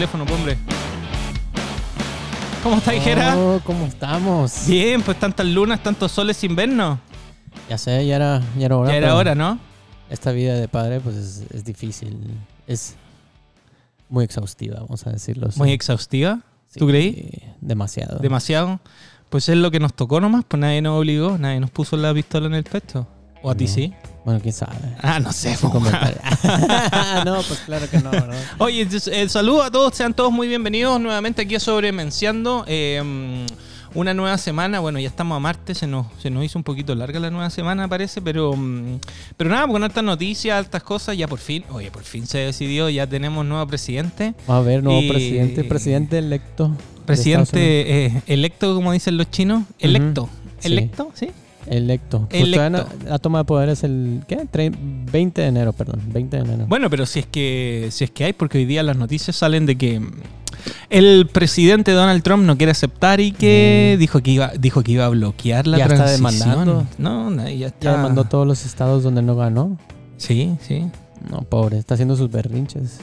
Teléfono, pues, hombre. ¿Cómo está, Jera? Oh, ¿Cómo estamos? Bien, pues tantas lunas, tantos soles sin vernos. Ya sé, ya era, ya era hora. Ya era hora, ¿no? Esta vida de padre, pues es, es difícil. Es muy exhaustiva, vamos a decirlo. así. Muy exhaustiva. Sí, ¿tú creí? Demasiado. Demasiado. Pues es lo que nos tocó nomás, pues nadie nos obligó, nadie nos puso la pistola en el pecho. ¿O a ti No. sí? Bueno, quién sabe. Ah, no sé. No, pues claro que no, ¿no? Oye, eh, saludo a todos, sean todos muy bienvenidos nuevamente aquí a Sobremenciando. Eh, mm, una nueva semana, bueno, ya estamos a martes, se nos, se nos hizo un poquito larga la nueva semana, parece, pero, mm, pero nada, con altas noticias, altas cosas, ya por fin, oye, por fin se decidió, ya tenemos nuevo presidente. A ver, nuevo Y- presidente, presidente electo. Presidente eh, electo, como dicen los chinos, electo. ¿Electo? ¿Sí? Electo. Electo. la toma de poder es el, ¿qué? Tre- 20 de enero, perdón. 20 de enero. Bueno, pero si es que si es que hay, porque hoy día las noticias salen de que el presidente Donald Trump no quiere aceptar y que Mm. dijo que iba dijo que iba a bloquear la Ya está demandando. No, no, ya está. ya mandó todos los estados donde no ganó. Sí, sí. No, pobre, está haciendo sus berrinches.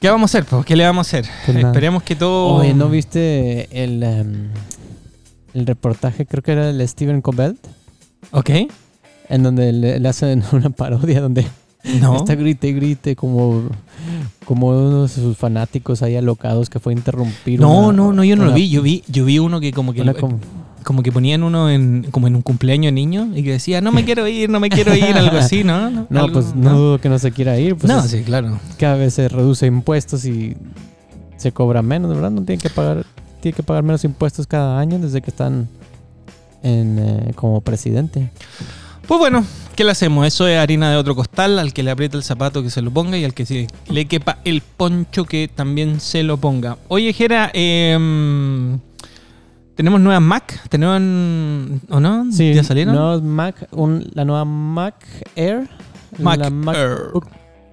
¿Qué vamos a hacer? Pues? ¿Qué le vamos a hacer? Pues. Esperemos que todo. Oye, ¿no viste el, em, el reportaje? Creo que era el Steven Colbert, Ok. en donde le, le hacen una parodia donde No. está grite y grite como, como uno de sus fanáticos ahí alocados que fue a interrumpir. No, una- no, no, yo no lo vi. Yo vi, yo vi uno que como que como que ponían uno en como en un cumpleaños de niño y que decía, no me quiero ir, no me quiero ir, algo así, ¿no? No, pues no dudo que no se quiera ir. Pues no, es- sí, claro. cada vez se reduce impuestos y se cobra menos, ¿verdad? No tienen que pagar, tiene que pagar menos impuestos cada año desde que están en, eh, como presidente. Pues bueno, ¿qué le hacemos? Eso es harina de otro costal, al que le aprieta el zapato que se lo ponga y al que se le quepa el poncho que también se lo ponga. Oye, Jera, em, tenemos nuevas Mac, tenemos ¿o no? Sí, ¿Ya salieron? Mac, un- la nueva Mac Air, Mac la Air.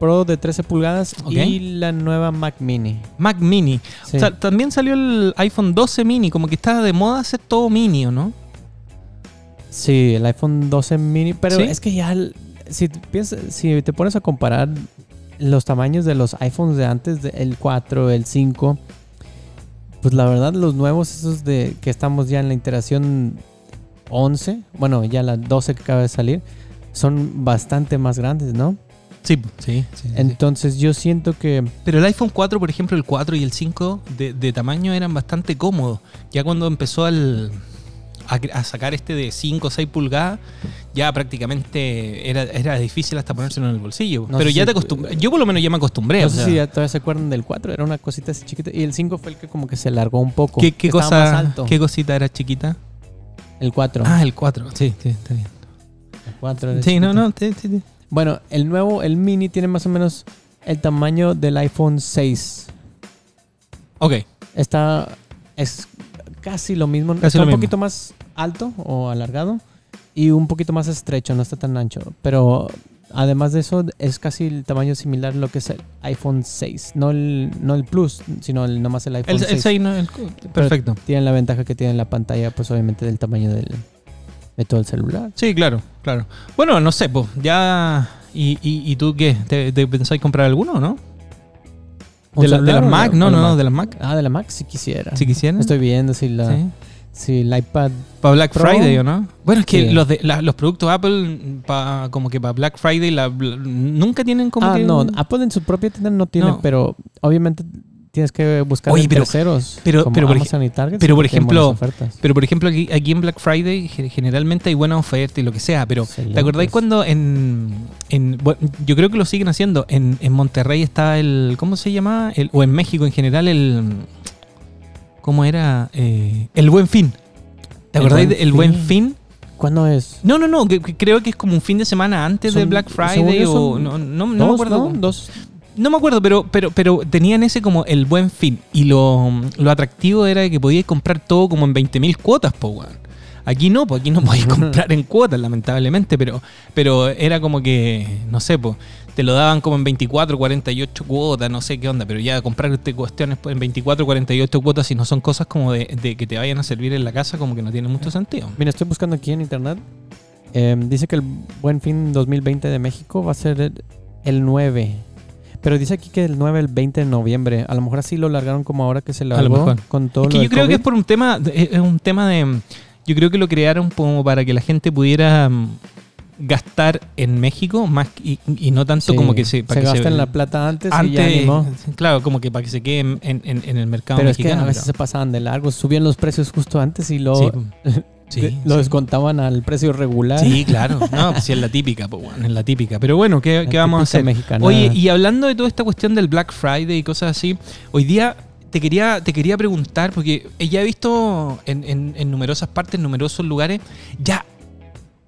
Pro de 13 pulgadas y la nueva Mac Mini. Mac Mini. Sí. O sea, también salió el iPhone 12 mini, como que está de moda hacer todo mini, ¿o no? Sí, el iPhone 12 mini, pero ¿Sí? es que ya si te piensas, si te pones a comparar los tamaños de los iPhones de antes, el 4, el 5, pues la verdad los nuevos esos de que estamos ya en la iteración 11, bueno, ya la 12 que acaba de salir, son bastante más grandes, ¿no? Sí, sí, sí. Entonces yo siento que Pero el iPhone 4, por ejemplo, el 4 y el 5 de, de tamaño eran bastante cómodos. Ya cuando empezó al, a, a sacar este de 5 o 6 pulgadas, ya prácticamente era, era difícil hasta ponérselo en el bolsillo. No Pero ya si- te acostumbré. Yo por lo menos ya me acostumbré. no o sé sea, si ya todavía se acuerdan del 4, era una cosita así chiquita y el 5 fue el que como que se largó un poco. ¿qué, qué estaba más cosa, alto. ¿Qué cosita era chiquita? El 4. Ah, el 4. Sí, sí, está bien. el 4 era Sí, no, chiquito. no. sí, sí, sí. Bueno, el nuevo, el mini tiene más o menos el tamaño del iPhone 6. Ok. Está, es casi lo mismo. Casi está lo un mismo. poquito más alto o alargado y un poquito más estrecho, no está tan ancho. Pero además de eso, es casi el tamaño similar a lo que es el iPhone 6. No el, no el Plus, sino el, nomás el iPhone El, 6. el 6 no. el- perfecto. Tienen la ventaja que tiene la pantalla, pues obviamente del tamaño del, de todo el celular. Sí, claro, claro. Bueno, no sé, pues ya. ¿Y, y, y tú qué? ¿Te, te pensáis comprar alguno, no? ¿Un ¿De, la, de las o Mac? o No, la no, no, Mac? de las Mac. Ah, de la Mac si quisiera. Si quisieran. Estoy viendo si la, Sí. si el iPad Para Black Pro. Friday, ¿o no? Bueno, es que Sí. los, de, la- los productos Apple, pa- como que para Black Friday, la- nunca tienen como ah, que. no, Apple en su propia tienda no tiene, No. pero obviamente tienes que buscar Oye, en pero- terceros. pero- como pero por Amazon y Target. pero por sí tienen ejemplo. Pero por ejemplo, aquí, aquí en Black Friday ge- generalmente hay buenas ofertas y lo que sea. Pero ¿te acordáis cuando en. en bueno, yo creo que lo siguen haciendo. En, en Monterrey estaba el. ¿Cómo se llamaba? El, o en México en general, el. ¿Cómo era? Eh, el Buen Fin. ¿Te acordáis del Buen Fin. ¿Cuándo es? No, no, no. que- que creo que es como un fin de semana antes de Black Friday o. No, no, no me acuerdo. ¿no? Dos. No me acuerdo, pero, pero, pero tenían ese como el buen fin. Y lo, lo atractivo era que podíais comprar todo como en 20.000 cuotas, po, weón. Aquí no, pues aquí no podéis comprar en cuotas, lamentablemente, pero, pero era como que, no sé, pues, te lo daban como en 24, 48 cuotas, no sé qué onda, pero ya comprarte cuestiones en 24, 48 cuotas, si no son cosas como de, de que te vayan a servir en la casa, como que no tiene mucho sentido. Mira, estoy buscando aquí en internet. Eh, dice que el Buen Fin 2020 de México va a ser el, el 9. Pero dice aquí que el 9, el 20 de noviembre. A lo mejor así lo largaron como ahora que se lo largó mejor. con todo Es que lo yo creo que es por un tema, de- es un tema de, yo creo que lo crearon como para que la gente pudiera mm, gastar en México más y, y no tanto Sí, como que se, para que gasta en la plata antes, y ya antes, ni modo. claro, como que para que se quede en, en- en el mercado Pero es que mexicano. a veces se pasaban de largo, subían los precios justo antes y luego Sí, sí, de- lo descontaban al precio regular. Sí, claro. No, pues sí, es la típica, pues bueno, es la típica. Pero bueno, ¿qué, qué vamos a hacer? mexicana. Oye, y hablando de toda esta cuestión del Black Friday y cosas así, hoy día te quería, te quería preguntar, porque ya he visto en, en- en numerosas partes, en numerosos lugares, ya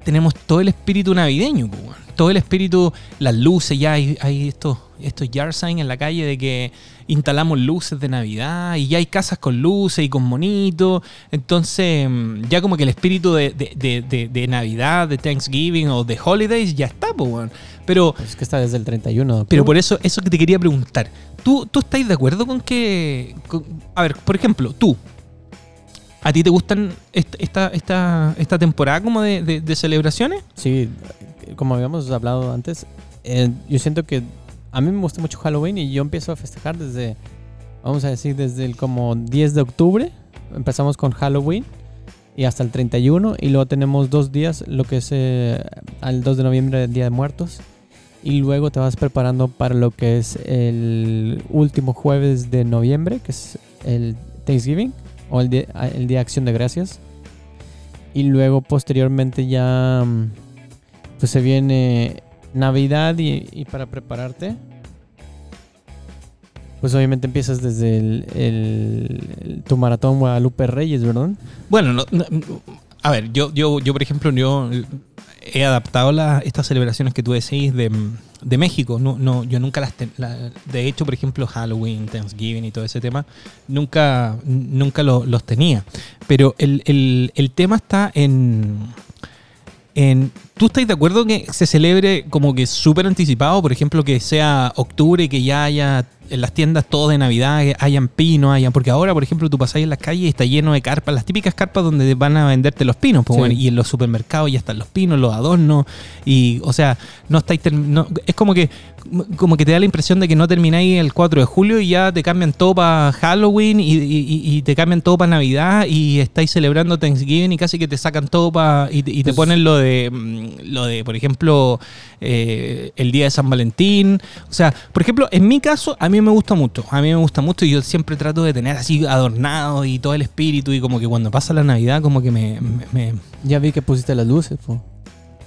tenemos todo el espíritu navideño, pues, todo el espíritu, las luces, ya hay, hay estos, estos yard signs en la calle de que instalamos luces de Navidad y ya hay casas con luces y con monitos. Entonces, mm, ya como que el espíritu de, de- de- de- de Navidad, de Thanksgiving o de Holidays ya está, pues, weón. Pero es que está desde el 31 de octubre. pero por eso, eso que te quería preguntar. ¿Tú, tú estás de acuerdo con que. con- a ver, por ejemplo, tú. ¿A ti te gustan est- esta, esta, esta temporada como de, de- de celebraciones? Sí, como habíamos hablado antes, eh, yo siento que a mí me gusta mucho Halloween y yo empiezo a festejar desde, vamos a decir, desde el como 10 de octubre. Empezamos con Halloween y hasta el 31 y luego tenemos dos días, lo que es eh, al 2 de noviembre, el Día de Muertos. Y luego te vas preparando para lo que es el último jueves de noviembre, que es el Thanksgiving o el día, el día de Acción de Gracias. Y luego posteriormente ya mm, pues se viene Navidad y, para prepararte pues obviamente empiezas desde el, tu maratón Guadalupe Reyes, ¿verdad? Bueno, no- a ver, yo, yo, yo por ejemplo, yo he adaptado la- estas celebraciones que tú decís de, de México. No, no, yo nunca las... ten- de hecho, por ejemplo, Halloween, Thanksgiving y todo ese tema, nunca, nunca lo- los tenía. Pero el, el- el tema está en... en ¿Tú estás de acuerdo que se celebre como que súper anticipado? Por ejemplo, que sea octubre y que ya haya en las tiendas todo de Navidad, que hayan pinos, hayan. Porque ahora, por ejemplo, tú pasás en las calles y está lleno de carpas, las típicas carpas donde van a venderte los pinos, pues, Sí. bueno, y en los supermercados ya están los pinos, los adornos, y, o sea, no estáis. no- es como que como que te da la impresión de que no termináis el 4 de julio y ya te cambian todo para Halloween y, y- y te cambian todo para Navidad y estáis celebrando Thanksgiving y casi que te sacan todo para y, te- y te Pues- ponen lo de lo de por ejemplo eh, el día de San Valentín o sea por ejemplo en mi caso a mí me gusta mucho a mí me gusta mucho y yo siempre trato de tener así adornado y todo el espíritu y como que cuando pasa la Navidad como que me, me- me- Ya vi que pusiste las luces, po.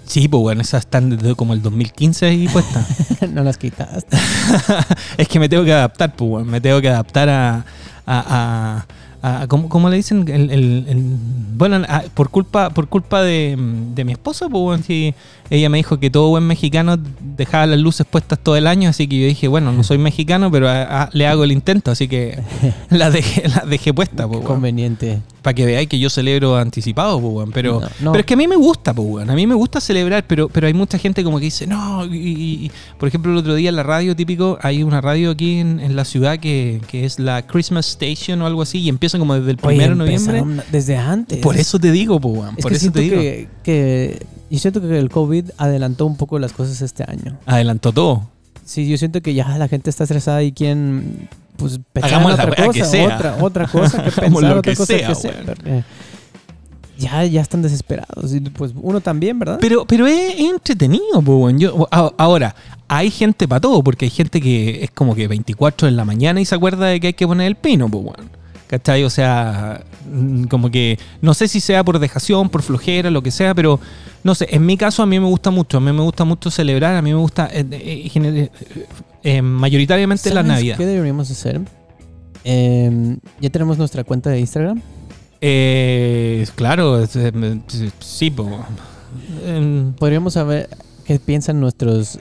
sí pues bueno esas están desde como el 2015 ahí puestas no las quitaste. es que me tengo que adaptar, pues, weón. me tengo que adaptar a. a, a- a- ¿cómo, cómo le dicen? El- el- bueno, a- por culpa por culpa de, de mi esposa, pues, weón, sí, ella me dijo que todo buen mexicano dejaba las luces puestas todo el año, así que yo dije, bueno, no soy mexicano, pero a- a- le hago el intento, así que las dejé, las dejé puestas, pues, weón. Conveniente. Para que veáis que yo celebro anticipado, weón. Pero, No, no. pero es que a mí me gusta, weón. A mí me gusta celebrar, pero, pero hay mucha gente como que dice, no. Y, por ejemplo, el otro día en la radio típico, hay una radio aquí en, en la ciudad que, que es la Christmas Station o algo así, y empieza como desde el primero de noviembre. Desde antes. Por eso te digo. Es Por que eso te digo. que, que- Yo siento que el COVID adelantó un poco las cosas este año. Adelantó todo. Sí, yo siento que ya la gente está estresada y quieren pues la otra cosa, que sea. otra, otra cosa que pensar, otra que cosa sea, que sea. porque Ya, ya están desesperados. Y pues uno también, ¿verdad? Pero, pero es, entretenido, pues. Yo, ahora, hay gente para todo, porque hay gente que es como que 24 en la mañana y se acuerda de que hay que poner el pino, pues, weón. ¿Cachai? O sea, como que no sé si sea por dejación, por flojera, lo que sea, pero no sé, en mi caso a mí me gusta mucho, a mí me gusta mucho celebrar, a mí me gusta eh, eh, eh, eh, mayoritariamente la ¿Sabes Navidad. ¿Qué deberíamos hacer? Eh, ya tenemos nuestra cuenta de Instagram. Claro, eh, sí, pues. em, Podríamos saber qué piensan nuestros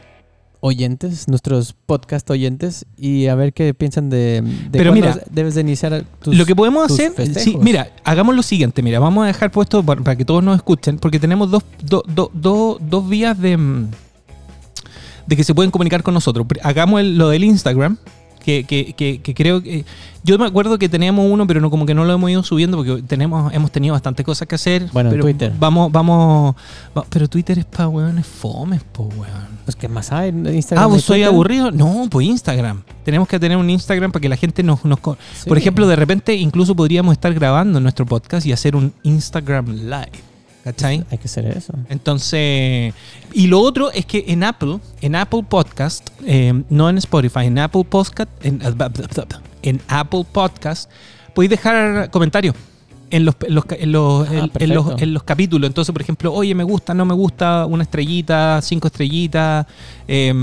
oyentes, nuestros podcast oyentes, y a ver qué piensan de, de Pero mira, debes de iniciar tus lo que podemos hacer, sí, mira, hagamos lo siguiente, mira, vamos a dejar puesto para, para que todos nos escuchen, porque tenemos dos, do- do- do- dos vías de, mm, de que se pueden comunicar con nosotros. Hagamos el- lo del Instagram, Que, que, que, que creo que. Yo me acuerdo que teníamos uno, pero no como que no lo hemos ido subiendo porque tenemos, hemos tenido bastantes cosas que hacer. Bueno, en pero Twitter. Vamos, vamos. va- pero Twitter es para weones fomes, po, weón. Pues, ¿qué más hay? Instagram Ah, ¿vos soy Twitter? aburrido? No, pues Instagram. Tenemos que tener un Instagram para que la gente nos... nos co- Sí. Por ejemplo, de repente incluso podríamos estar grabando nuestro podcast y hacer un Instagram Live. ¿Cachai? Hay que hacer eso. Entonces, y lo otro es que en Apple, en Apple Podcast, eh, no en Spotify, en Apple Podcast, en, en Apple Podcast, podéis dejar comentarios en los, en los, en los- Ah, en- en perfecto. los- en los capítulos. Entonces, por ejemplo, oye, me gusta, no me gusta, una estrellita, cinco estrellitas, eh,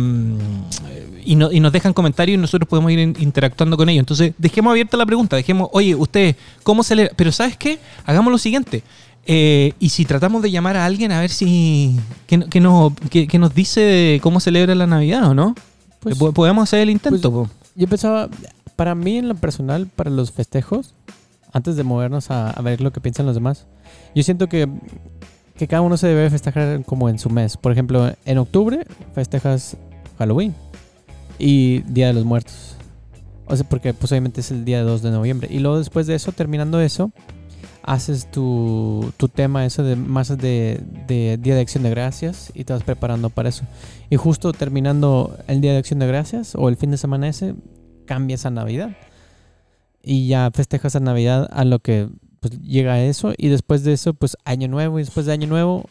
y, no- y nos dejan comentarios y nosotros podemos ir in- interactuando con ellos. Entonces, dejemos abierta la pregunta, dejemos, oye, ustedes, ¿cómo se le...? Pero ¿sabes qué? Hagamos lo siguiente. Eh, y si tratamos de llamar a alguien a ver si... que, no- que nos, que, que nos dice cómo celebra la Navidad o no? Pues, Po- Podemos hacer el intento. po. yo pensaba, para mí en lo personal, para los festejos, antes de movernos a, a ver lo que piensan los demás, yo siento que, que cada uno se debe festejar como en su mes. Por ejemplo, en octubre festejas Halloween y Día de los Muertos. O sea, porque pues obviamente es el día 2 de noviembre. Y luego después de eso, terminando eso, haces tu, tu tema eso de más de, de Día de Acción de Gracias y te vas preparando para eso. Y justo terminando el Día de Acción de Gracias o el fin de semana ese, cambias a Navidad. Y ya festejas a Navidad a lo que pues, llega eso. Y después de eso, pues Año Nuevo. Y después de Año Nuevo,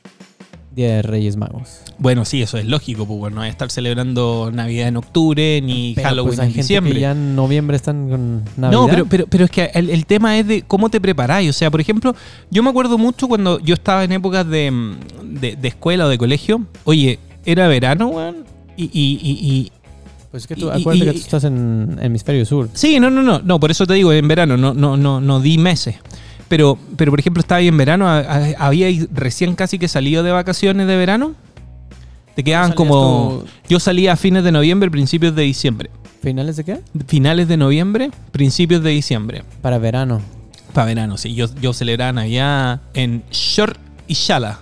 Día de Reyes Magos. Bueno, sí, eso es lógico, pues bueno, no hay que estar celebrando Navidad en octubre ni Pero, Halloween pues, hay en gente diciembre. que ya en noviembre están con Navidad. No, pero, pero, pero es que el, el tema es de cómo te preparáis. O sea, por ejemplo, yo me acuerdo mucho cuando yo estaba en épocas de, de, de escuela o de colegio. Oye, era verano, weón. Y, y, y, y- Pues es que tú, y- acuérdate y- que tú estás en hemisferio sur. Sí, no, no, no. No, por eso te digo, en verano, no, no, no, no di meses. Pero, pero por ejemplo, estaba ahí en verano, había recién casi que salido de vacaciones de verano. Te quedaban ¿Salías como. tú Yo salía a fines de noviembre, principios de diciembre. ¿Finales de qué? Finales de noviembre, principios de diciembre. Para verano. Para verano, sí. Yo, yo celebraba Navidad en Short y Shala.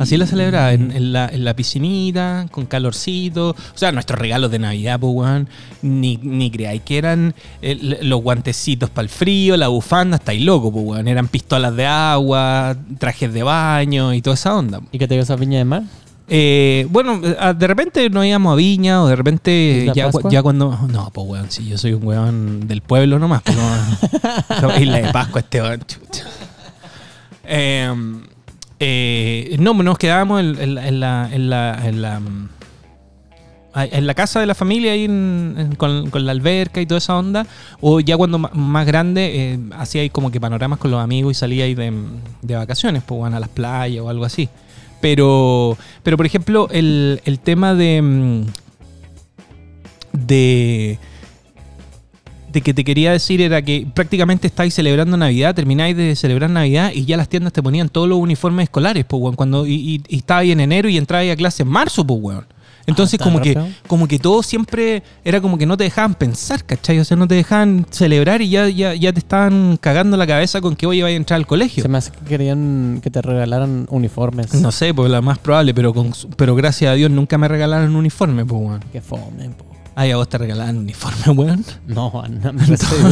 Así la celebraba, en, en la, en la piscinita, con calorcito. O sea, nuestros regalos de Navidad, pues, weón. Ni, ni creáis que eran eh, los guantecitos para el frío, la bufanda, estáis loco, pues, weón. Eran pistolas de agua, trajes de baño y toda esa onda. ¿Y que te ibas a Viña de Mar? Eh, bueno, eh, de repente nos íbamos a Viña o de repente ¿Isla ya, ya cuando... No, pues weón, si yo soy un weón del pueblo nomás. Pues, no, Isla de Pascua este weón. Eh, eh, no, nos quedábamos en, la- en la... En la, en la, mm, casa de la familia ahí con, con la alberca y toda esa onda o ya cuando más grande eh, hacía ahí como que panoramas con los amigos y salía ahí de, de vacaciones pues bueno, a las playas o algo así pero, pero por ejemplo, el, el tema de. mm, de. De que te quería decir era que prácticamente estáis celebrando Navidad, termináis de celebrar Navidad y ya las tiendas te ponían todos los uniformes escolares, pues, weón. Cuando, y, y, y estabas ahí en enero y entrabas a clase en marzo, pues, weón. Entonces, Ah, como que, como que todo siempre era como que no te dejaban pensar, ¿cachai? O sea, no te dejaban celebrar y ya, ya, ya te estaban cagando la cabeza con que hoy vaya a entrar al colegio. Se me hace que querían que te regalaran uniformes. No sé, pues la más probable, pero con, pero gracias a Dios nunca me regalaron un uniforme, pues, weón. Qué fome, po. Ay, a vos te regalaban un uniforme, weón. No, no me respeto.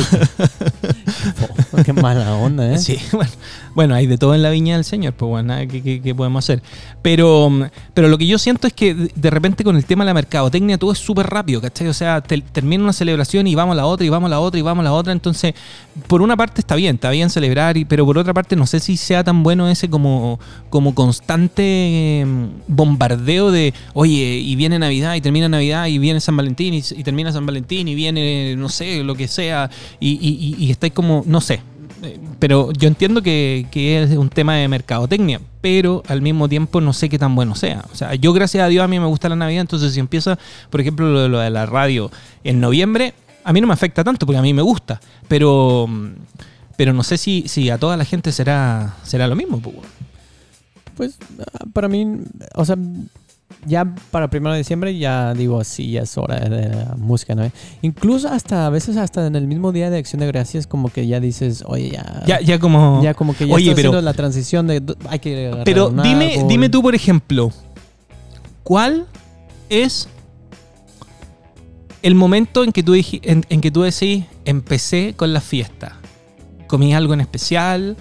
Qué mala onda, ¿eh? Sí, bueno, bueno, hay de todo en la viña del Señor, pues bueno, nada que, que- que podemos hacer. Pero, pero lo que yo siento es que de- repente con el tema de la mercadotecnia todo es súper rápido, ¿cachai? O sea, te- termina una celebración y vamos a la otra, y vamos a la otra, y vamos a la otra. Entonces, por una parte está bien, está bien celebrar, y, pero por otra parte no sé si sea tan bueno ese como, como constante mm, bombardeo de, oye, y viene Navidad, y termina Navidad, y viene San Valentín, y, termina San Valentín, y viene, no sé, lo que sea, y, y, y, estáis como, no sé, eh, pero yo entiendo que, que es un tema de mercadotecnia, pero al mismo tiempo no sé qué tan bueno sea. O sea, yo gracias a Dios a mí me gusta la Navidad, entonces si empieza, por ejemplo, lo de, lo de la radio en noviembre, a mí no me afecta tanto porque a mí me gusta, pero, pero no sé si, si a toda la gente será, será lo mismo. pues. Pues ah, para mí, o sea, ya para primero de diciembre ya digo, sí, ya es hora de la música, ¿no? Incluso hasta a veces hasta en el mismo día de Acción de Gracias como que ya dices, oye, ya... Ya, ya como... ya como que ya Oye, está pero- haciendo la transición de hay que Pero dime, árbol. dime tú, por ejemplo, ¿cuál es el momento en que tú, en, en que tú decís, empecé con la fiesta. ¿Comí algo en especial?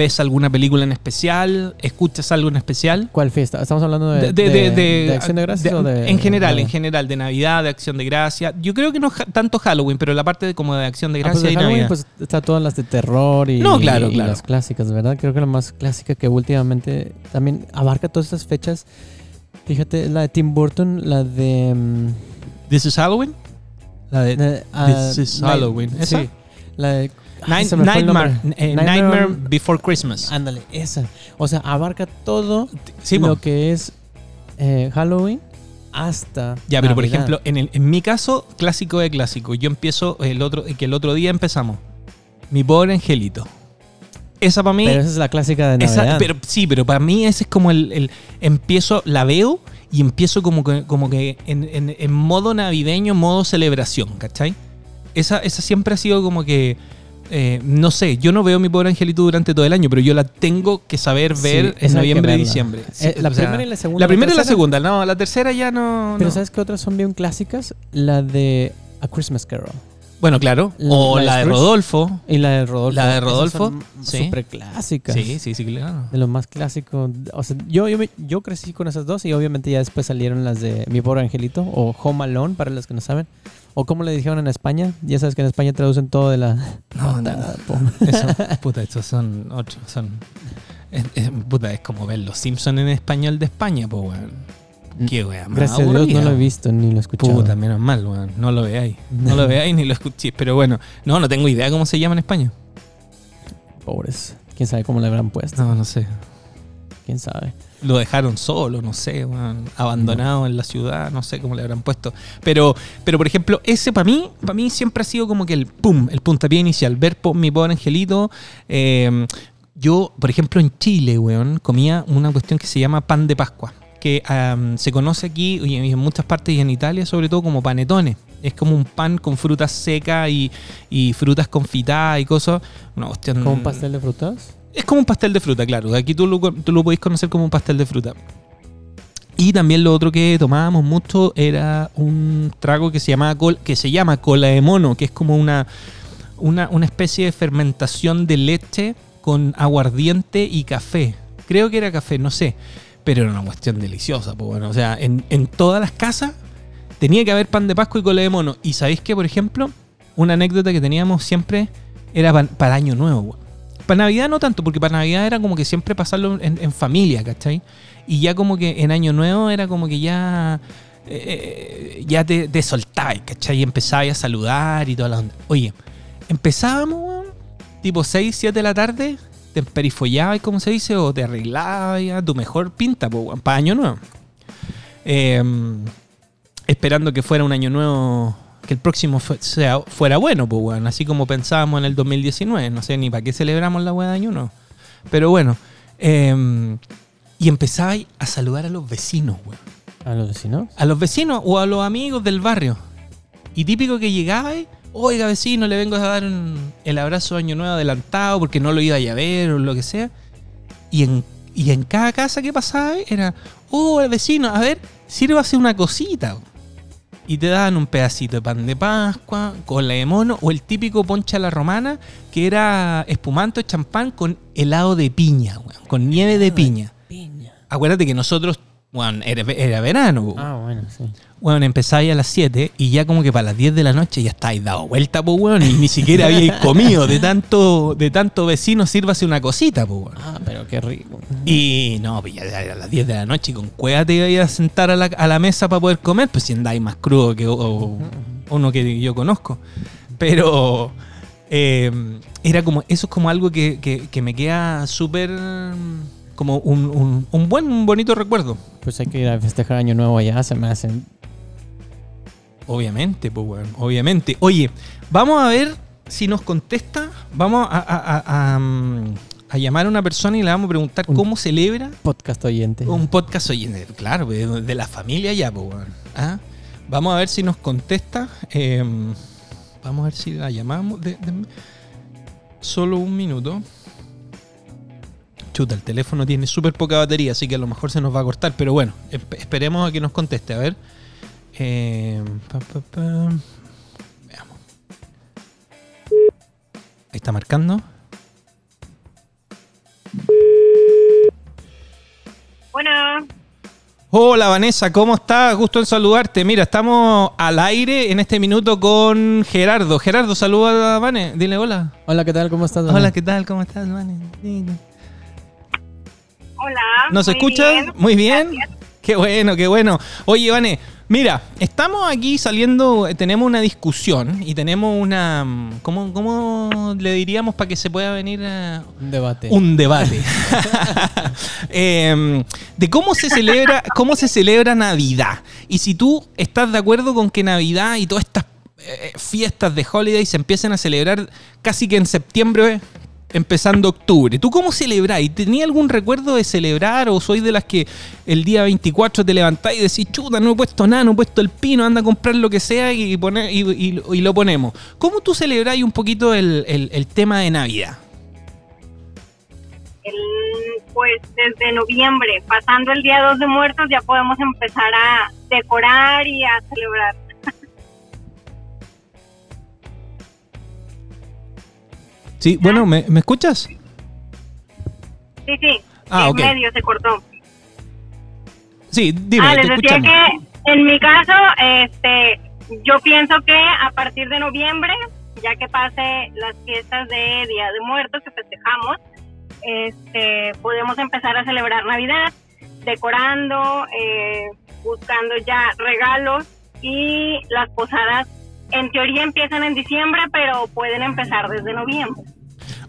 ¿Ves alguna película en especial? ¿Escuchas algo en especial? ¿Cuál fiesta? ¿Estamos hablando de, De, de- de- de Acción de Gracias o de...? En general, de- en general, de Navidad, de Acción de Gracia. Yo creo que no tanto Halloween, pero la parte de como de Acción de Ah, pues Gracia de y Halloween, Navidad. pues está todas las de terror y, No, claro, y claro. las clásicas, ¿verdad? Creo que la más clásica que últimamente también abarca todas estas fechas. Fíjate, la de Tim Burton, la de... mm, ¿This is Halloween? La de ah, This is Halloween. ¿Esa? Sí, la de... ay, Night- Nightmare, eh, Nightmare- Nightmare Before Christmas. Ándale, esa. O sea, abarca todo Sí, lo que es eh, Halloween hasta Ya, pero por ejemplo, en, el- en mi caso, clásico de clásico. Yo empiezo el otro, que el otro día empezamos. Mi pobre angelito. Esa para mí. Pero esa es la clásica de esa- Navidad. pero, sí, pero para mí ese es como el, el- Empiezo, la veo y empiezo como que, como que en, en- en modo navideño, modo celebración, ¿cachai? Esa, esa siempre ha sido como que. Eh, no sé, yo no veo mi pobre angelito durante todo el año, pero yo la tengo que saber Sí, ver esa hay en noviembre y diciembre. Sí, Eh, la o sea, primera y la segunda. La primera y la segunda, no, la tercera ya no. Pero no. ¿sabes qué otras son bien clásicas? La de A Christmas Carol. Bueno, claro. La- o la la, de. Rodolfo. Y la de Rodolfo. La de Rodolfo, son sí. Súper clásicas. Sí, sí, sí, claro. De lo más clásico. O sea, yo, yo, yo crecí con esas dos y obviamente ya después salieron las de Mi Pobre Angelito o Home Alone, para los que no saben. O como le dijeron en España. Ya sabes que en España traducen todo de la... No, no, Eso, puta, estos son otros. Son, es, es- puta, es como ver los Simpsons en español de España, pues, weón. Qué wea más Gracias a Dios no lo he visto ni lo he escuchado. Puta, menos mal, weón. No lo veáis. No lo veáis ni lo escuchéis. Pero bueno, no, no tengo idea cómo se llama en España. Pobres. ¿Quién sabe cómo le habrán puesto? No, no sé. ¿Quién sabe? Lo dejaron solo, no sé, abandonado en la ciudad, no sé cómo le habrán puesto. Pero, pero por ejemplo, ese para mí, para mí siempre ha sido como que el pum, el puntapié inicial. Ver po- mi pobre angelito. eh, yo, por ejemplo, en Chile, weón, comía una cuestión que se llama pan de Pascua. Que am, se conoce aquí en muchas partes y en Italia, sobre todo, como panetones. Es como un pan con frutas secas y, y frutas confitadas y cosas. Una cuestión. ¿Como un pastel de frutas? Es como un pastel de fruta, claro. Aquí tú lo, tú podéis conocer como un pastel de fruta. Y también lo otro que tomábamos mucho era un trago que se, llamaba col- que se llama cola de mono, que es como una, una, especie de fermentación de leche con aguardiente y café. Creo que era café, no sé. Pero era una cuestión deliciosa. Pues bueno, o sea, en, en todas las casas tenía que haber pan de Pascua y cola de mono. Y sabéis que, por ejemplo, una anécdota que teníamos siempre era pa- para Año Nuevo. Para Navidad no tanto, porque para Navidad era como que siempre pasarlo en, familia, ¿cachai? Y ya como que en Año Nuevo era como que ya. eh, ya te, te soltabas, ¿cachai? Y empezabas a saludar y toda la onda. Oye, empezábamos, tipo 6, 7 de la tarde, te emperifollabas, como se dice, o te arreglabas a tu mejor pinta, pues, para Año Nuevo. Eh, esperando que fuera un año nuevo, que el próximo fue- sea, fuera bueno, pues, weón. Así como pensábamos en el 2019. No sé ni para qué celebramos la weá de año nuevo. Pero bueno. eh, y empezabais a saludar a los vecinos, weón. ¿A los vecinos? A los vecinos o a los amigos del barrio. Y típico que llegabais, oiga vecino, le vengo a dar un- el abrazo de año nuevo adelantado porque no lo iba a ver o lo que sea. Y en, y en cada casa que pasaba era, oh, vecino, a ver, sírvase una cosita. Y te daban un pedacito de pan de Pascua, cola de mono, o el típico poncha a la romana, que era espumante o champán con helado de piña, weón, con nieve de piña. Piña. Acuérdate que nosotros, weón, era, era verano. Ah, bueno, sí. Bueno, empezáis a las 7 y ya como que para las 10 de la noche ya estáis dado vuelta, pues, weón, y ni siquiera habíais comido de tanto, de tanto vecino, sírvase una cosita, pues, weón. Ah, pero qué rico. Y no, pues ya a las 10 de la noche y con cueva te ibas a sentar a la, a la mesa para poder comer, pues si andáis más crudo que o- uno que yo conozco. Pero eh, era como, eso es como algo que, que- que me queda súper, como un, un- un buen, un bonito recuerdo. Pues hay que ir a festejar Año Nuevo allá, se me hacen. Obviamente, pues, weón. Obviamente. Oye, vamos a ver si nos contesta. Vamos a, a- a- a, mm, a llamar a una persona y le vamos a preguntar Un- cómo celebra Podcast oyente. un podcast. Oye, claro, pues, de, de la familia ya, pues. ¿Ah? Vamos a ver si nos contesta. Eh, vamos a ver si la llamamos. De- de- solo un minuto. Chuta, el teléfono tiene súper poca batería, así que a lo mejor se nos va a cortar. Pero bueno, esp- esperemos a que nos conteste. A ver. Eh, pa, pa, pa. Veamos. Ahí está marcando. Bueno, Hola Vanessa, ¿cómo estás? Gusto en saludarte. Mira, estamos al aire en este minuto con Gerardo. Gerardo, saluda a Vane. Dile hola. Hola, ¿qué tal? ¿Cómo estás? Hola, ¿qué tal? ¿Cómo estás, Vane? Dile. Hola. ¿Nos muy escuchas? bien, Muy bien. gracias. Qué bueno, qué bueno. Oye, Vane, mira, estamos aquí saliendo, eh, tenemos una discusión y tenemos una... mm, ¿Cómo, cómo le diríamos para que se pueda venir a, Un debate. un debate Em, de cómo se celebra cómo se celebra Navidad y si tú estás de acuerdo con que Navidad y todas estas eh, fiestas de holiday se empiecen a celebrar casi que en septiembre empezando octubre. ¿Tú cómo celebráis? ¿Tenías algún recuerdo de celebrar o soy de las que el día 24 te levantáis y decís, chuta, no he puesto nada, no he puesto el pino, anda a comprar lo que sea y, poner, y, lo ponemos? ¿Cómo tú celebráis un poquito el tema de Navidad? El- pues desde noviembre, pasando el día 2 de muertos, ya podemos empezar a decorar y a celebrar. Sí, bueno, ¿me, me escuchas? Sí, sí. Ah, en ok. medio se cortó. Sí, dime, ah, les decía escuchamos. que en mi caso, este, yo pienso que a partir de noviembre, ya que pase las fiestas de Día de Muertos que festejamos, este, podemos empezar a celebrar Navidad, decorando, eh, buscando ya regalos y las posadas. En teoría empiezan en diciembre, pero pueden empezar desde noviembre.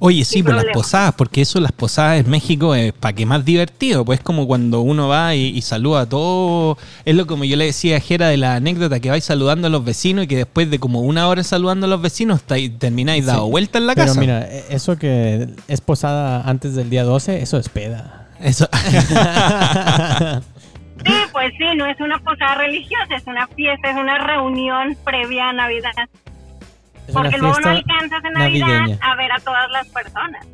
Oye, sí, sin pues las posadas, porque eso, las posadas en México es para que más divertido, pues es como cuando uno va y, y saluda a todo. Es lo como yo le decía a Jera de la anécdota que vais saludando a los vecinos y que después de como una hora saludando a los vecinos termináis dado Sí. vuelta en la Pero casa. mira, e- eso que es posada antes del día 12, eso es peda. Eso. Pues sí, no es una posada religiosa, es una fiesta, es una reunión previa a Navidad. Es Porque luego no alcanzas en Navidad navideña. a ver a todas las personas.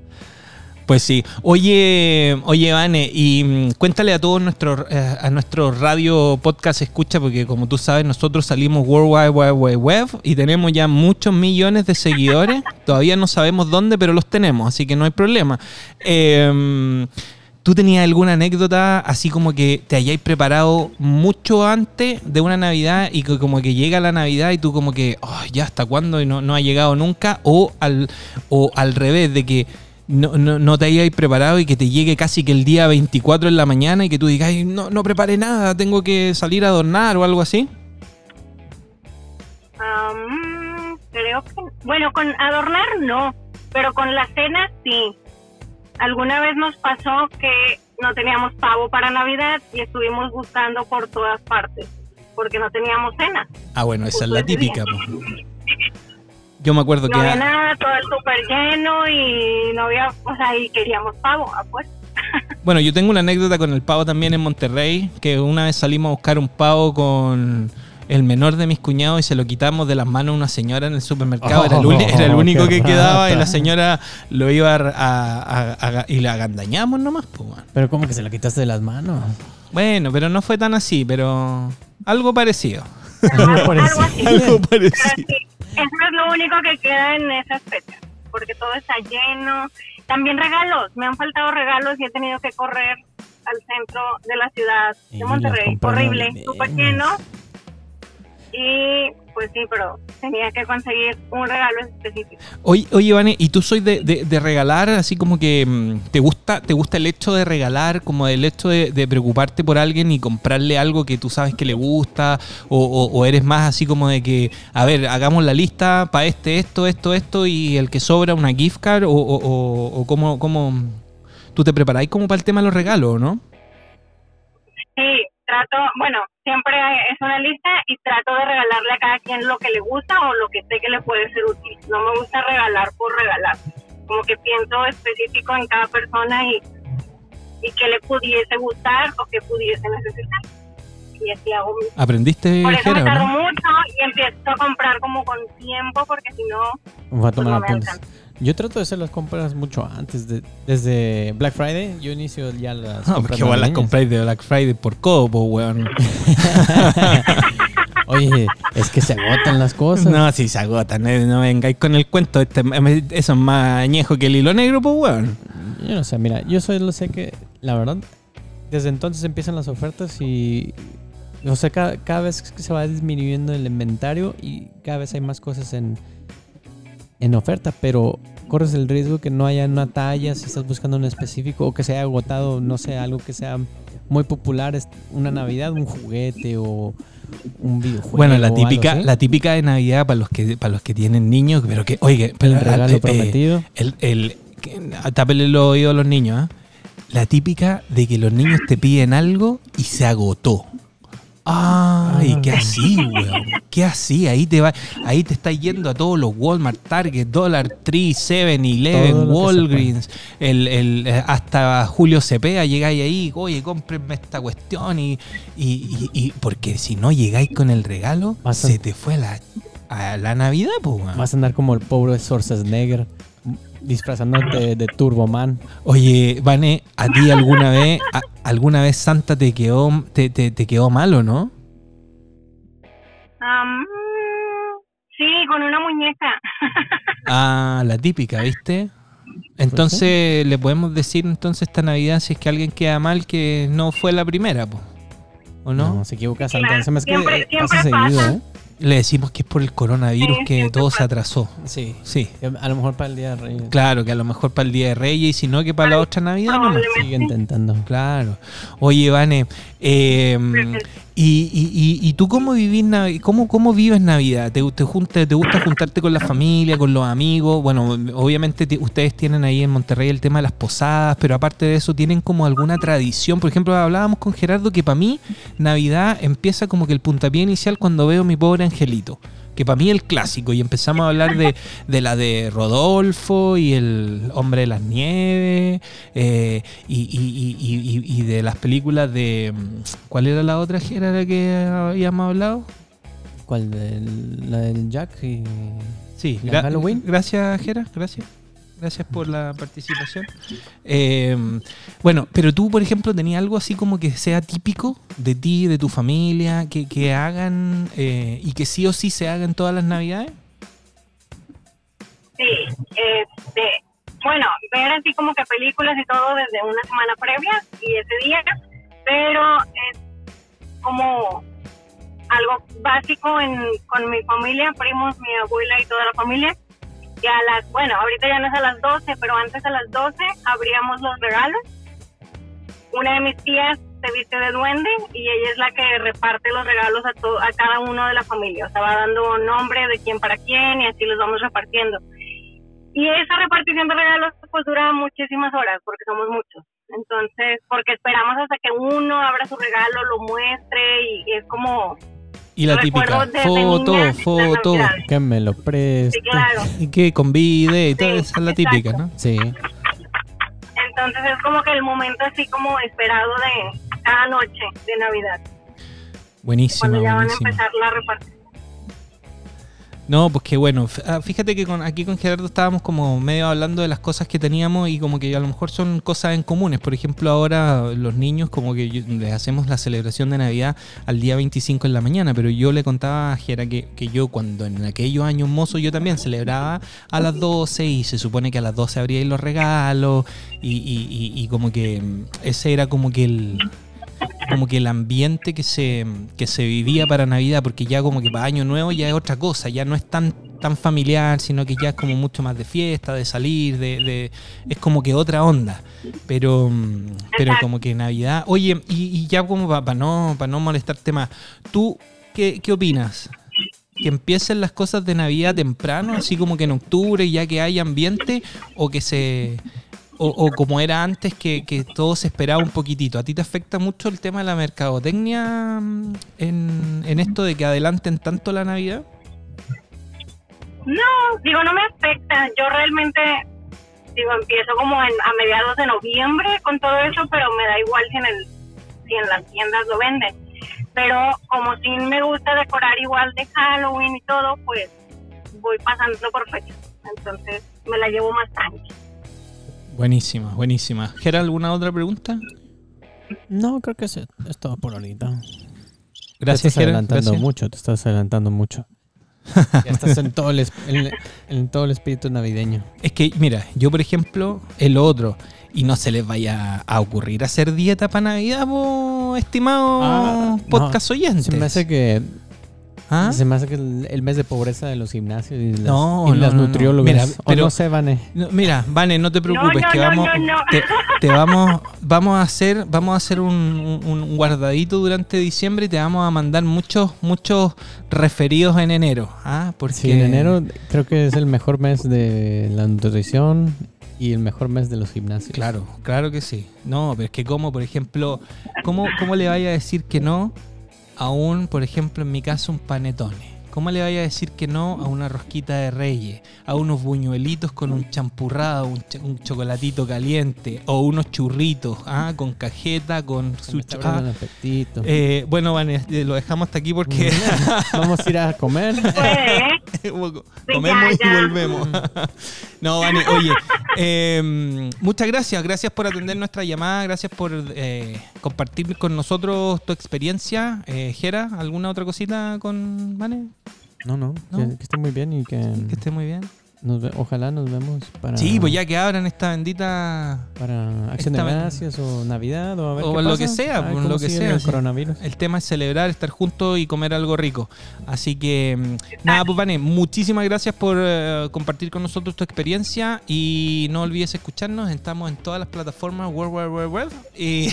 Pues sí. Oye, oye, Vane, y mm, cuéntale a todos nuestros eh, a nuestro radio podcast escucha, porque como tú sabes, nosotros salimos World Wide Wide Wide Web y tenemos ya muchos millones de seguidores. Todavía no sabemos dónde, pero los tenemos, así que no hay problema. Eh, ¿Tú tenías alguna anécdota así como que te hayáis preparado mucho antes de una Navidad y que como que llega la Navidad y tú como que, "Oh, ya hasta cuándo y no, no ha llegado nunca? O al, o al revés, de que no, no, no te hayáis preparado y que te llegue casi que el día 24 en la mañana y que tú digas, "Ay, no, no preparé nada, tengo que salir a adornar o algo así. Am, creo que, bueno, con adornar no, pero con la cena sí. Alguna vez nos pasó que no teníamos pavo para Navidad y estuvimos buscando por todas partes porque no teníamos cena. Ah, bueno, esa es la típica. po. Yo me acuerdo No que... había nada, todo el súper lleno y no había, o sea, y queríamos pavo, pues. Bueno, yo tengo una anécdota con el pavo también en Monterrey, que una vez salimos a buscar un pavo con el menor de mis cuñados y se lo quitamos de las manos a una señora en el supermercado. era, el era el Oh, único que quedaba y la señora lo iba a... a- a- a- y la agandañamos nomás, pues. Pero como que se lo quitaste de las manos. Bueno, pero no fue tan así, pero algo parecido. Algo Algo parecido. así. Algo Pero parecido. sí, eso es lo único que queda en esas fechas, porque todo está lleno. También regalos, me han faltado regalos y he tenido que correr al centro de la ciudad de Monterrey. Horrible, súper lleno. Y pues sí, pero tenía que conseguir un regalo específico. Oye, oye, Vane, ¿y tú soy de, de- de regalar, así como que mm, te gusta te gusta el hecho de regalar, como el hecho de, de preocuparte por alguien y comprarle algo que tú sabes que le gusta? O, o- o eres más así como de que, a ver, hagamos la lista para este, esto, esto, esto y el que sobra una gift card? ¿O, o, o- o cómo, cómo tú te preparáis como para el tema de los regalos, no? Sí, trato, bueno, siempre es una lista y trato de regalarle a cada quien lo que le gusta o lo que sé que le puede ser útil. No me gusta regalar por regalar. Como que pienso específico en cada persona y, y que le pudiese gustar o que pudiese necesitar. Y así hago mi ¿Aprendiste, Por eso me Jera, tardo no? mucho y empiezo a comprar como con tiempo porque si no, Me voy a pues tomar no me apuntes. Yo trato de hacer las compras mucho antes. De, desde Black Friday, yo inicio ya las No, porque igual las compráis de Black Friday por codo, po, weón. Oye, es que se agotan las cosas. No, sí se agotan, eh, no vengáis con el cuento. Este, eso es más añejo que el hilo negro, pues, weón. Yo no sé, mira, yo solo sé que, la verdad, desde entonces empiezan las ofertas y. O sea, cada, cada vez se va disminuyendo el inventario y cada vez hay más cosas en, en oferta, pero corres el riesgo que no haya una talla si estás buscando un específico o que se haya agotado, no sé, algo que sea muy popular, es una Navidad, un juguete o un videojuego. Bueno, la algo típica, la típica de Navidad para los que para los que tienen niños, pero que, oye, pero, el regalo eh, prometido. el, el, tápele los oídos a los niños, ¿ah? La típica de que los niños te piden algo y se agotó. Ay, Ah. ¿qué así, weón? ¿Qué así? Ahí te va, ahí te está yendo a todos los Walmart, Target, Dollar Tree, 7-Eleven, Todo lo que se Walgreens, el, el, eh, hasta Julio Cepeda llegáis ahí, oye, cómprenme esta cuestión y, y, y- y- porque si no llegáis con el regalo, Vas a- se te fue la, a la Navidad, pues. Vas a andar como el pobre Schwarzenegger disfrazándote de Turboman. Oye, Vane, ¿a ti alguna vez, a- alguna vez Santa te quedó, te, te, te quedó malo, no? Sí, con una muñeca. Ah, la típica, ¿viste? Entonces, le podemos decir entonces esta Navidad si es que alguien queda mal que no fue la primera, po. ¿o no? No, se equivoca Santa. Claro, Se me siempre- eh, pasa siempre seguido, pasa. ¿eh? Le decimos que es por el coronavirus Sí, que todo se atrasó. Sí. Sí, A lo mejor para el Día de Reyes. claro, que a lo mejor para el Día de Reyes y si no, que para la otra Navidad nomás. Probablemente. Sigue intentando. Claro. Oye, Vane, eh, ¿y, y, y, y tú cómo vivís cómo, cómo vives Navidad? ¿Te, te, ¿Te gusta juntarte con la familia, con los amigos? Bueno, obviamente ustedes tienen ahí en Monterrey el tema de las posadas, pero aparte de eso, ¿tienen como alguna tradición? Por ejemplo, hablábamos con Gerardo que para mí Navidad empieza como que el puntapié inicial cuando veo mi pobre angelito. Que para mí el clásico, y empezamos a hablar de, de la de Rodolfo y el Hombre de las Nieves, eh, y, y- y- y- de las películas de. mm, ¿Cuál era la otra Gera de la que habíamos hablado? ¿Cuál? Del, la del Jack y. Sí, ¿La gra- Halloween? Gracias, Jera, gracias. Gracias por la participación. Eh, bueno, pero tú, por ejemplo, tenías algo así como que sea típico de ti, de tu familia, que, que hagan eh, y que sí o sí se hagan todas las navidades. Sí, este, bueno, ver así como que películas y todo desde una semana previa y ese día, pero es como algo básico en, con mi familia, primos, mi abuela y toda la familia. Y a las, bueno, ahorita ya no es a las 12, pero antes a las 12 abríamos los regalos. Una de mis tías se viste de duende y ella es la que reparte los regalos a, to- a cada uno de la familia. O sea, va dando nombre de quién para quién y así los vamos repartiendo. Y esa repartición de regalos pues dura muchísimas horas porque somos muchos. Entonces, porque esperamos hasta que uno abra su regalo, lo muestre y es como... Y la típica, foto, niña foto. Que me lo preste. Sí, claro. y que convide y todo, Sí, esa es la exacto. típica, ¿no? Sí. Entonces es como que el momento así como esperado de cada noche de Navidad, Buenísima, cuando ya van a empezar la repartición. No, pues que bueno, ah, fíjate que con, aquí con Gerardo estábamos como medio hablando de las cosas que teníamos y como que a lo mejor son cosas en comunes. Por ejemplo, ahora los niños como que les hacemos la celebración de Navidad al día 25 en la mañana, pero yo le contaba a Gera que, yo cuando en aquellos años mozos yo también celebraba a las 12 y se supone que a las 12 abríais los regalos y, y- y- y como que mm, ese era como que el como que el ambiente que se, que se vivía para Navidad, porque ya como que para Año Nuevo ya es otra cosa, ya no es tan, tan familiar, sino que ya es como mucho más de fiesta, de salir, de, de- es como que otra onda. Pero, pero como que Navidad. Oye, y, y ya como para no, para no molestarte más, ¿tú qué, qué opinas? que empiecen las cosas de Navidad temprano, así como que en octubre, ya que hay ambiente, o que se. O, como era antes, que, que todo se esperaba un poquitito. ¿A ti te afecta mucho el tema de la mercadotecnia mm, en, esto de que adelanten tanto la Navidad? No, digo, no me afecta. Yo realmente, digo, empiezo como en, a mediados de noviembre con todo eso, pero me da igual si en, el, si en las tiendas lo venden. Pero como sí me gusta decorar igual de Halloween y todo, pues voy pasando por fechas. Entonces me la llevo más tranqui. Buenísima, buenísima. ¿Gera alguna otra pregunta? No, creo que es, es todo por ahorita. Gracias, te estás adelantando gracias. mucho, te estás adelantando mucho. ya estás en todo el, en, en todo el espíritu navideño. Es que, mira, yo por ejemplo, el otro, y no se les vaya a ocurrir hacer dieta para Navidad, po, estimados Ah, podcast no. oyentes. Se me hace que ¿Ah? se me hace que el, el mes de pobreza de los gimnasios y las, No, y no, las no, no. nutriólogas. Mira, O pero- no sé, Vane. No, mira, Vane, no te preocupes, no, que no, vamos, no, no. Te, te vamos, vamos a hacer, vamos a hacer un, un- un guardadito durante diciembre y te vamos a mandar muchos, muchos referidos en enero, ¿ah? Porque Sí, en enero creo que es el mejor mes de la nutrición y el mejor mes de los gimnasios. Claro, claro que sí. No, pero es que como, por ejemplo, ¿cómo, cómo le vaya a decir que no a un, por ejemplo, en mi caso, un panetone? ¿Cómo le vaya a decir que no a una rosquita de reyes? A unos buñuelitos con un champurrado, un, ch- un chocolatito caliente, o unos churritos, ¿ah? Con cajeta, con su... ah, eh, bueno, Vane, eh, lo dejamos hasta aquí porque Vamos a ir a comer. Puede, ¿eh? comemos y volvemos. no, Vane, oye, eh, muchas gracias, gracias por atender nuestra llamada, gracias por eh, compartir con nosotros tu experiencia. Eh, Jera, ¿alguna otra cosita con Vane? No, no, No. Que, que esté muy bien y que Que esté muy bien. Nos ve- ojalá nos vemos para, Sí, pues ya que abran esta bendita... para Acción de Gracias o Navidad o a ver O qué lo pasa. que sea, ver lo que sea, el sí. coronavirus. El tema es celebrar, estar juntos y comer algo rico. Así que, mm, nada, pues Vane, muchísimas gracias por eh, compartir con nosotros tu experiencia y no olvides escucharnos. Estamos en todas las plataformas, web, web, web, web, y,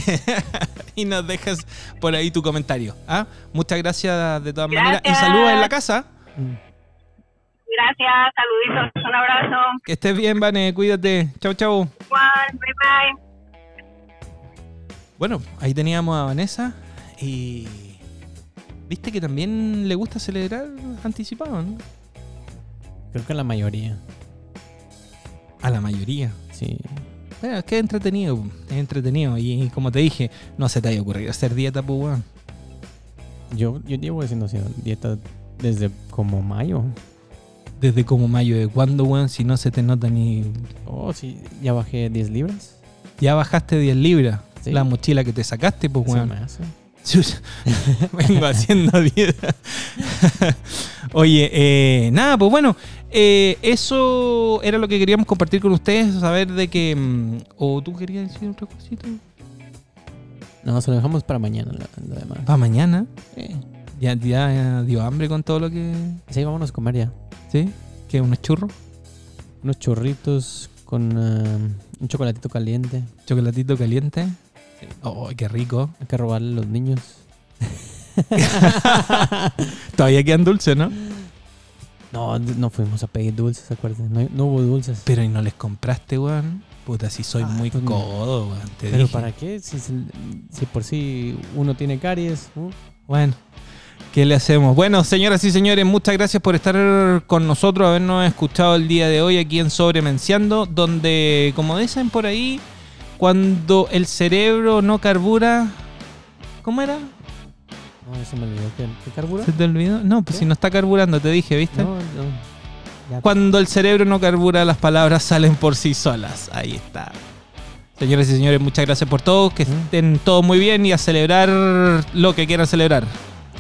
y nos dejas por ahí tu comentario. ¿ah? Muchas gracias de todas maneras y Gracias. saludos en la casa. Mm. Gracias, saluditos, un abrazo. Que estés bien, Vane, cuídate. Chau, chau. Juan, bye bye. Bueno, ahí teníamos a Vanessa y... Viste que también le gusta celebrar anticipado, ¿no? Creo que la mayoría. A la mayoría. Sí. Bueno, es que es entretenido, es entretenido. Y como te dije, no se te haya ocurrido hacer dieta, pues, weón. Yo, yo llevo haciendo dieta desde como mayo. Desde como mayo de cuándo, weón, si no se te nota ni. Oh, sí, ya bajé 10 libras. Ya bajaste 10 libras. Sí. La mochila que te sacaste, pues, weón. Vengo haciendo dieta. Oye, eh, nada, pues bueno, eh, eso era lo que queríamos compartir con ustedes, saber de que... mm, ¿O tú querías decir otra cosita? No, se lo dejamos para mañana, lo, demás. Para mañana. Eh, Ya, ya dio hambre con todo lo que... Sí, vámonos a comer ya. ¿Sí? ¿Qué? ¿Unos churros? Unos churritos con eh, un chocolatito caliente. ¿Chocolatito caliente? Oh, qué rico. Hay que robarle a los niños. Todavía quedan dulces, ¿no? No, no fuimos a pedir dulces, acuérdate. No, no hubo dulces. Pero ¿y no les compraste, weón? Puta, si soy Ah, muy pues, codo, weón. ¿Pero dije. para qué? Si, si- si por sí uno tiene caries. uh, Bueno, ¿qué le hacemos? Bueno, señoras y señores, muchas gracias por estar con nosotros, habernos escuchado el día de hoy aquí en Sobremenciando, donde, como dicen por ahí, cuando el cerebro no carbura... ¿Cómo era? No, eso me olvidó. ¿Qué, qué carbura? ¿Se te olvidó? No, pues ¿Qué? si no está carburando, te dije, ¿viste? No, no. Cuando el cerebro no carbura, las palabras salen por sí solas. Ahí está. Señoras y señores, muchas gracias por todo. Que estén todos muy bien y a celebrar lo que quieran celebrar.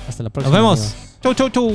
Hasta la Nos próxima. vemos. amigos. Chau, chau, chau.